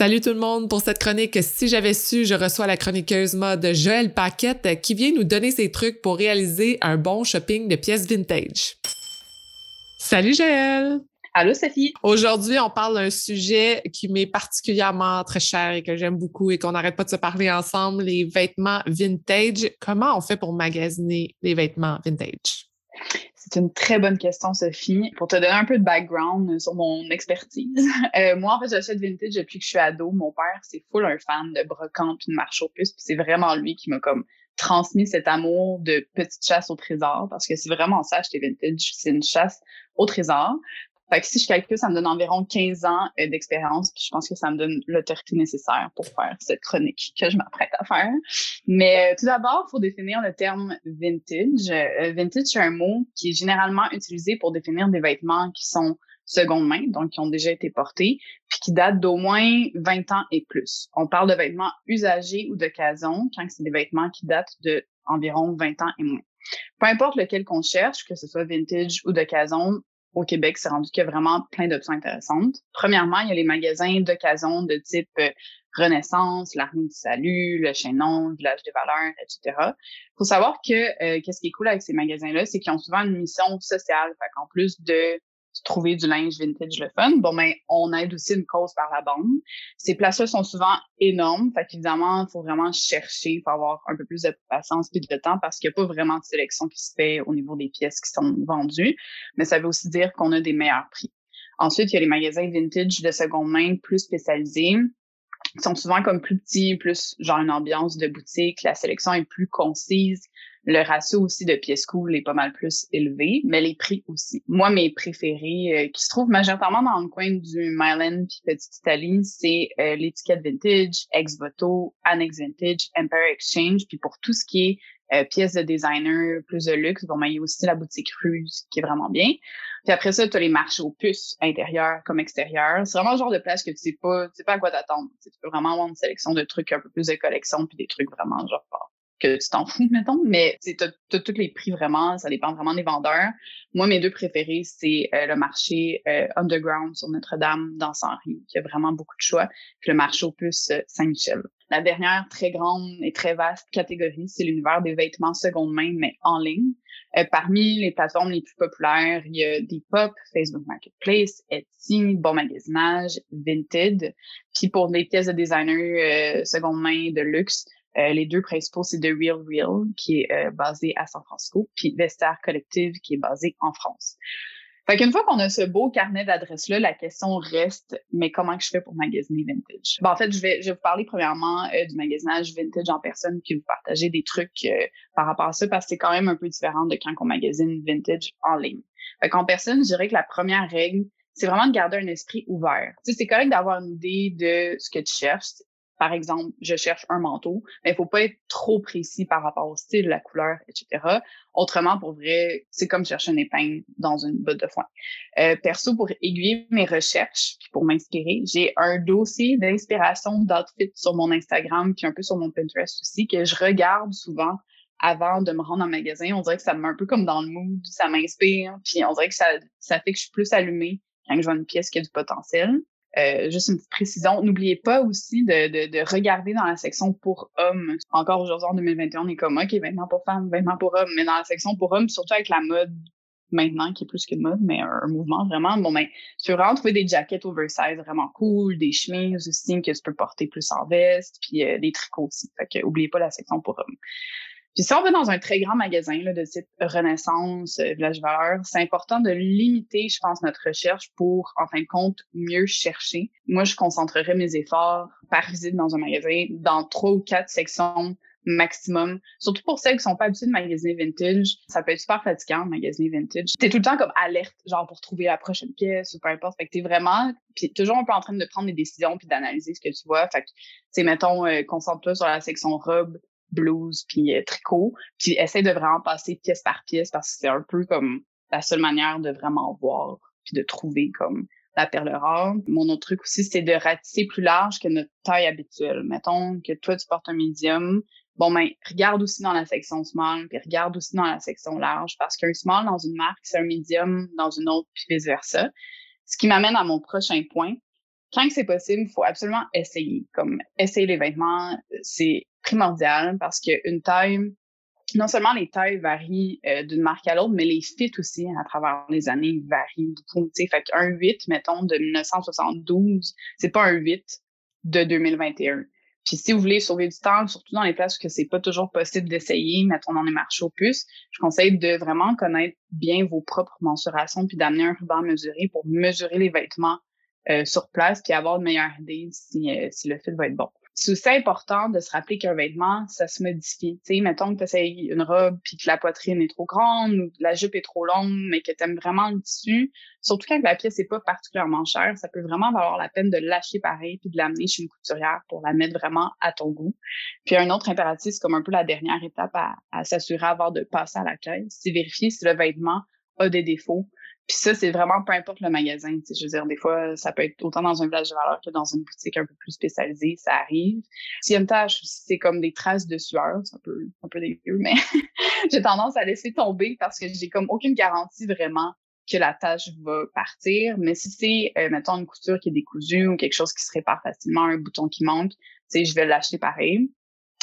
Salut tout le monde pour cette chronique. Si j'avais su, je reçois la chroniqueuse mode Joël Paquette qui vient nous donner ses trucs pour réaliser un bon shopping de pièces vintage. Salut Joël! Allô Sophie. Aujourd'hui, on parle d'un sujet qui m'est particulièrement très cher et que j'aime beaucoup et qu'on n'arrête pas de se parler ensemble, les vêtements vintage. Comment on fait pour magasiner les vêtements vintage? C'est une très bonne question, Sophie. Pour te donner un peu de background sur mon expertise, euh, moi, en fait, j'achète vintage depuis que je suis ado. Mon père, c'est full un fan de brocante et de marche aux puces. Puis c'est vraiment lui qui m'a comme transmis cet amour de petite chasse au trésor parce que c'est vraiment ça, acheter vintage. C'est une chasse au trésor. Fait que si je calcule, ça me donne environ 15 ans euh, d'expérience, puis je pense que ça me donne l'autorité nécessaire pour faire cette chronique que je m'apprête à faire. Mais euh, tout d'abord, il faut définir le terme vintage. Euh, vintage, c'est un mot qui est généralement utilisé pour définir des vêtements qui sont seconde main, donc qui ont déjà été portés, puis qui datent d'au moins 20 ans et plus. On parle de vêtements usagés ou d'occasion quand c'est des vêtements qui datent de environ 20 ans et moins. Peu importe lequel qu'on cherche, que ce soit vintage ou d'occasion, au Québec, c'est rendu qu'il y a vraiment plein d'options intéressantes. Premièrement, il y a les magasins d'occasion de type euh, Renaissance, l'Armée du Salut, le Chaînon, Village des Valeurs, etc. faut savoir que euh, qu'est-ce qui est cool avec ces magasins-là, c'est qu'ils ont souvent une mission sociale. Fait qu'en plus de trouver du linge vintage le fun. Bon, mais ben, on aide aussi une cause par la bande. Ces places-là sont souvent énormes. Fait qu'évidemment, il faut vraiment chercher, faut avoir un peu plus de patience et de temps parce qu'il n'y a pas vraiment de sélection qui se fait au niveau des pièces qui sont vendues. Mais ça veut aussi dire qu'on a des meilleurs prix. Ensuite, il y a les magasins vintage de seconde main plus spécialisés qui sont souvent comme plus petits, plus genre une ambiance de boutique. La sélection est plus concise. Le ratio aussi de pièces cool est pas mal plus élevé, mais les prix aussi. Moi, mes préférés, euh, qui se trouvent majoritairement dans le coin du Myland puis Petite Italie, c'est euh, l'étiquette vintage, Ex-Voto, Annex Vintage, Empire Exchange, puis pour tout ce qui est euh, pièces de designer, plus de luxe, bon, ben, il y a aussi la boutique Ruse qui est vraiment bien. Puis après ça, tu as les marchés aux puces, intérieurs comme extérieurs. C'est vraiment le genre de place que tu sais pas, tu sais pas à quoi t'attendre. Tu peux vraiment avoir une sélection de trucs un peu plus de collection puis des trucs vraiment genre que tu t'en fous, mettons, mais tu as, tous les prix vraiment, ça dépend vraiment des vendeurs. Moi, mes deux préférés, c'est euh, le marché euh, Underground sur Notre-Dame dans Saint-Henri, qui a vraiment beaucoup de choix, puis le marché Opus euh, Saint-Michel. La dernière très grande et très vaste catégorie, c'est l'univers des vêtements seconde main, mais en ligne. parmi les plateformes les plus populaires, il y a Depop, Facebook Marketplace, Etsy, Bon Magasinage, Vinted. Puis pour des pièces de designer seconde main de luxe, euh, les deux principaux, c'est The Real Real, qui est euh, basé à San Francisco, puis Vestiaire Collective, qui est basé en France. Fait qu'une fois qu'on a ce beau carnet d'adresses-là, la question reste, mais comment que je fais pour magasiner vintage? en fait, je vais, je vais vous parler premièrement euh, du magasinage vintage en personne, puis vous partager des trucs par rapport à ça, parce que c'est quand même un peu différent de quand on magasine vintage en ligne. Fait qu'en personne, je dirais que la première règle, c'est vraiment de garder un esprit ouvert. Tu sais, c'est correct d'avoir une idée de ce que tu cherches par exemple, je cherche un manteau, mais il faut pas être trop précis par rapport au style, la couleur, etc. Autrement, pour vrai, c'est comme chercher une épingle dans une botte de foin. Euh, perso, pour aiguiller mes recherches, puis pour m'inspirer, j'ai un dossier d'inspiration d'outfit sur mon Instagram, puis un peu sur mon Pinterest aussi, que je regarde souvent avant de me rendre en magasin. On dirait que ça me met un peu comme dans le mood, ça m'inspire, puis on dirait que ça, ça fait que je suis plus allumée quand je vois une pièce qui a du potentiel. Euh, juste une petite précision, n'oubliez pas aussi de, de, de, regarder dans la section pour hommes. Encore aujourd'hui, en 2021, on est comme, OK, vêtements pour femmes, vêtements pour hommes, mais dans la section pour hommes, surtout avec la mode maintenant, qui est plus qu'une mode, mais un, mouvement vraiment, bon, ben, tu peux vraiment trouver des jackets oversize vraiment cool, des chemises aussi que tu peux porter plus en veste, puis euh, des tricots aussi. Fait que, oubliez pas la section pour hommes. Puis si on va dans un très grand magasin là, de type Renaissance, euh, Village Valeur, c'est important de limiter, je pense, notre recherche pour, en fin de compte, mieux chercher. Moi, je concentrerai mes efforts par visite dans un magasin dans trois ou quatre sections maximum. Surtout pour celles qui sont pas habituées de magasiner vintage, ça peut être super fatigant de magasiner vintage. T'es tout le temps comme alerte, genre pour trouver la prochaine pièce ou peu importe. Fait que t'es vraiment, puis toujours un peu en train de prendre des décisions puis d'analyser ce que tu vois. Fait que, tu mettons, euh, concentre-toi sur la section robe, blouse puis euh, tricot, puis essaie de vraiment passer pièce par pièce parce que c'est un peu comme la seule manière de vraiment voir puis de trouver comme la perle rare. Mon autre truc aussi, c'est de ratisser plus large que notre taille habituelle. Mettons que toi, tu portes un médium. Bon, ben, regarde aussi dans la section small, puis regarde aussi dans la section large, parce qu'un small dans une marque, c'est un médium dans une autre, puis vice-versa. Ce qui m'amène à mon prochain point, quand c'est possible, il faut absolument essayer. Comme essayer les vêtements, c'est primordial parce qu'une taille, non seulement les tailles varient euh, d'une marque à l'autre, mais les fits aussi à travers les années varient beaucoup. Fait qu'un 8, mettons, de 1972, c'est pas un 8 de 2021. Puis si vous voulez sauver du temps, surtout dans les places où c'est pas toujours possible d'essayer, mettons dans les marchés aux puces, je conseille de vraiment connaître bien vos propres mensurations puis d'amener un ruban mesuré pour mesurer les vêtements euh, sur place puis avoir une meilleure idée si, euh, si le fit va être bon c'est aussi important de se rappeler qu'un vêtement, ça se modifie. Tu sais, mettons que tu essayes une robe puis que la poitrine est trop grande ou la jupe est trop longue, mais que tu aimes vraiment le tissu, surtout quand la pièce n'est pas particulièrement chère, ça peut vraiment valoir la peine de lâcher pareil puis de l'amener chez une couturière pour la mettre vraiment à ton goût. Puis un autre impératif, c'est comme un peu la dernière étape à, à s'assurer avant de passer à la caisse, c'est vérifier si le vêtement a des défauts puis ça, c'est vraiment peu importe le magasin. Je veux dire, des fois, ça peut être autant dans un village de valeur que dans une boutique un peu plus spécialisée, ça arrive. S'il y a une tâche, c'est comme des traces de sueur, c'est un peu, un peu dégueu, mais j'ai tendance à laisser tomber parce que j'ai comme aucune garantie vraiment que la tâche va partir. Mais si c'est, euh, mettons, une couture qui est décousue ou quelque chose qui se répare facilement, un bouton qui manque, je vais l'acheter pareil.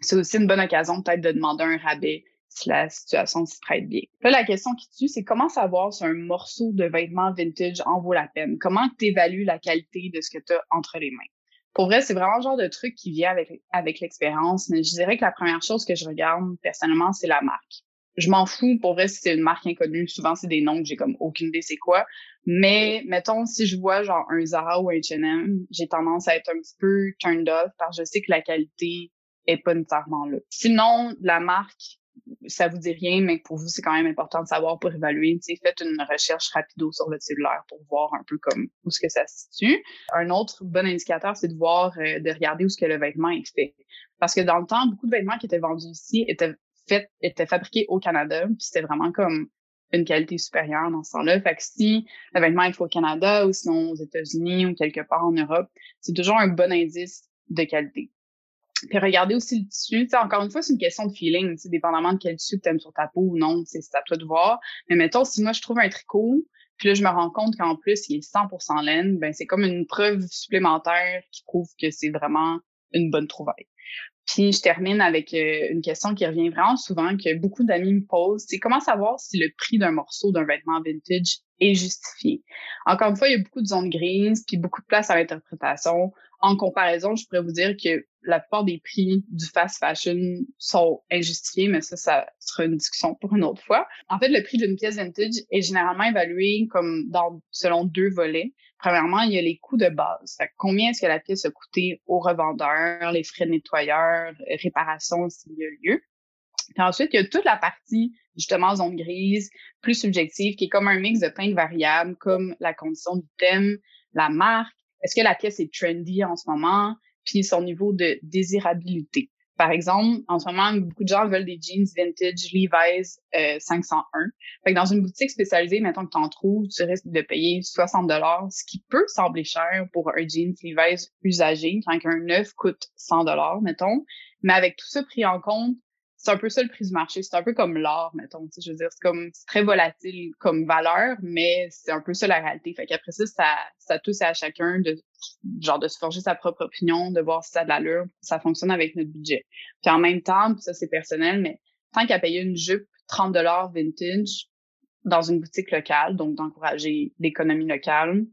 C'est aussi une bonne occasion peut-être de demander un rabais la situation s'y prête bien. Là, la question qui tue, c'est comment savoir si un morceau de vêtement vintage en vaut la peine? Comment tu évalues la qualité de ce que tu as entre les mains? Pour vrai, c'est vraiment le genre de truc qui vient avec, avec l'expérience, mais je dirais que la première chose que je regarde personnellement, c'est la marque. Je m'en fous, pour vrai, si c'est une marque inconnue. Souvent, c'est des noms que j'ai comme aucune idée c'est quoi. Mais, mettons, si je vois genre un Zara ou un H&M, j'ai tendance à être un petit peu turned off parce que je sais que la qualité est pas nécessairement là. Sinon, la marque, ça vous dit rien, mais pour vous, c'est quand même important de savoir pour évaluer. faites une recherche rapido sur votre cellulaire pour voir un peu comme où ce que ça se situe. Un autre bon indicateur, c'est de voir, euh, de regarder où ce que le vêtement est fait. Parce que dans le temps, beaucoup de vêtements qui étaient vendus ici étaient faits, étaient fabriqués au Canada, c'était vraiment comme une qualité supérieure dans ce temps-là. Fait que si le vêtement est fait au Canada ou sinon aux États-Unis ou quelque part en Europe, c'est toujours un bon indice de qualité. Puis regarder aussi le tissu. encore une fois, c'est une question de feeling. Dépendamment de quel tissu tu aimes sur ta peau ou non, c'est à toi de voir. Mais mettons, si moi je trouve un tricot, puis là je me rends compte qu'en plus il est 100% laine, ben c'est comme une preuve supplémentaire qui prouve que c'est vraiment une bonne trouvaille. Puis je termine avec euh, une question qui revient vraiment souvent, que beaucoup d'amis me posent, c'est comment savoir si le prix d'un morceau d'un vêtement vintage est justifié? Encore une fois, il y a beaucoup de zones grises, puis beaucoup de place à l'interprétation. En comparaison, je pourrais vous dire que la plupart des prix du fast fashion sont injustifiés, mais ça, ça sera une discussion pour une autre fois. En fait, le prix d'une pièce vintage est généralement évalué comme dans, selon deux volets. Premièrement, il y a les coûts de base. combien est-ce que la pièce a coûté au revendeur, les frais de nettoyeur, réparation s'il y a lieu. Puis ensuite, il y a toute la partie, justement, zone grise, plus subjective, qui est comme un mix de plein de variables, comme la condition du thème, la marque, est-ce que la pièce est trendy en ce moment, puis son niveau de désirabilité. Par exemple, en ce moment, beaucoup de gens veulent des jeans vintage Levi's 501. Euh, fait que dans une boutique spécialisée, mettons que tu en trouves, tu risques de payer 60 dollars, ce qui peut sembler cher pour un jeans Levi's usagé, quand un neuf coûte 100 dollars, mettons. Mais avec tout ça pris en compte, c'est un peu ça le prix du marché. C'est un peu comme l'or, mettons. Je veux dire, c'est comme très volatile comme valeur, mais c'est un peu ça la réalité. Fait qu'après ça, ça, ça touche à chacun de genre de se forger sa propre opinion, de voir si ça a de l'allure, ça fonctionne avec notre budget. Puis en même temps, ça c'est personnel, mais tant qu'à payer une jupe 30 dollars vintage dans une boutique locale, donc d'encourager l'économie locale,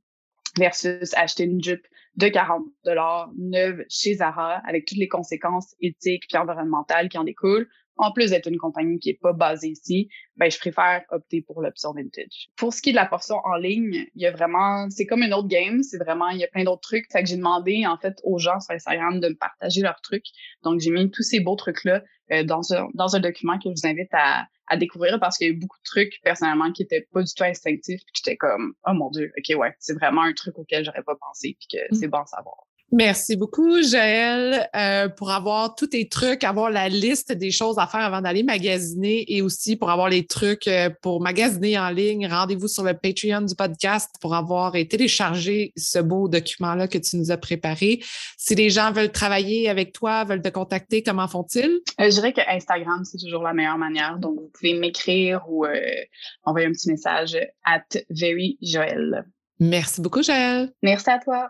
versus acheter une jupe de 40 dollars neuve chez Zara avec toutes les conséquences éthiques et environnementales qui en découlent, en plus d'être une compagnie qui est pas basée ici, ben je préfère opter pour l'option vintage. Pour ce qui est de la portion en ligne, il y a vraiment, c'est comme une autre game, c'est vraiment, il y a plein d'autres trucs. Fait que j'ai demandé en fait aux gens sur Instagram de me partager leurs trucs. Donc j'ai mis tous ces beaux trucs là euh, dans un dans un document que je vous invite à à découvrir parce qu'il y a eu beaucoup de trucs personnellement qui étaient pas du tout instinctifs puis j'étais comme oh mon dieu ok ouais c'est vraiment un truc auquel j'aurais pas pensé puis que mm. c'est bon à savoir Merci beaucoup, Jaël, euh, pour avoir tous tes trucs, avoir la liste des choses à faire avant d'aller magasiner et aussi pour avoir les trucs euh, pour magasiner en ligne. Rendez-vous sur le Patreon du podcast pour avoir téléchargé ce beau document-là que tu nous as préparé. Si les gens veulent travailler avec toi, veulent te contacter, comment font-ils? Euh, je dirais que Instagram, c'est toujours la meilleure manière. Donc, vous pouvez m'écrire ou envoyer un petit message at veryjoël. Merci beaucoup, Jaël. Merci à toi.